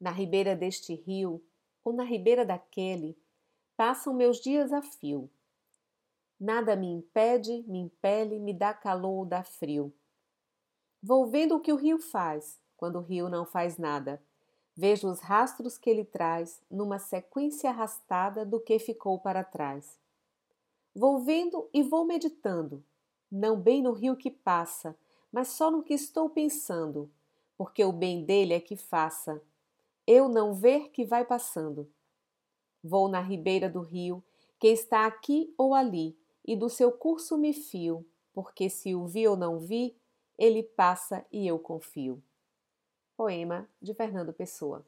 Na ribeira deste rio, ou na ribeira daquele, passam meus dias a fio. Nada me impede, me impele, me dá calor ou dá frio. Vou vendo o que o rio faz, quando o rio não faz nada. Vejo os rastros que ele traz numa sequência arrastada do que ficou para trás. Vou vendo e vou meditando, não bem no rio que passa, mas só no que estou pensando, porque o bem dele é que faça. Eu não ver que vai passando. Vou na ribeira do rio, que está aqui ou ali, e do seu curso me fio, porque se o vi ou não vi, ele passa e eu confio. Poema de Fernando Pessoa.